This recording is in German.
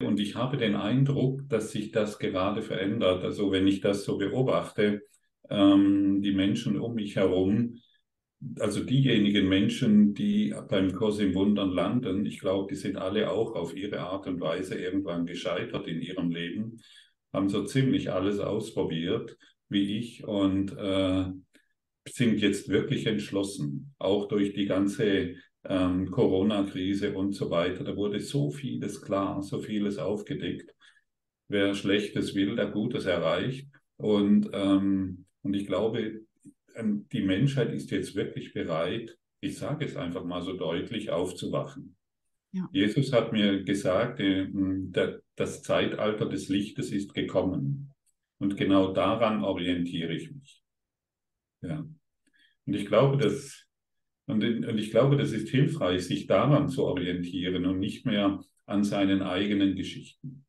Und ich habe den Eindruck, dass sich das gerade verändert. Also wenn ich das so beobachte, ähm, die Menschen um mich herum, also diejenigen Menschen, die beim Kurs im Wundern landen, ich glaube, die sind alle auch auf ihre Art und Weise irgendwann gescheitert in ihrem Leben, haben so ziemlich alles ausprobiert, wie ich, und äh, sind jetzt wirklich entschlossen, auch durch die ganze ähm, Corona-Krise und so weiter. Da wurde so vieles klar, so vieles aufgedeckt. Wer Schlechtes will, der Gutes erreicht. Und, ähm, und ich glaube, ähm, die Menschheit ist jetzt wirklich bereit, ich sage es einfach mal so deutlich, aufzuwachen. Ja. Jesus hat mir gesagt, äh, das Zeitalter des Lichtes ist gekommen. Und genau daran orientiere ich mich. Ja. Und ich glaube, dass und, und ich glaube, das ist hilfreich, sich daran zu orientieren und nicht mehr an seinen eigenen Geschichten.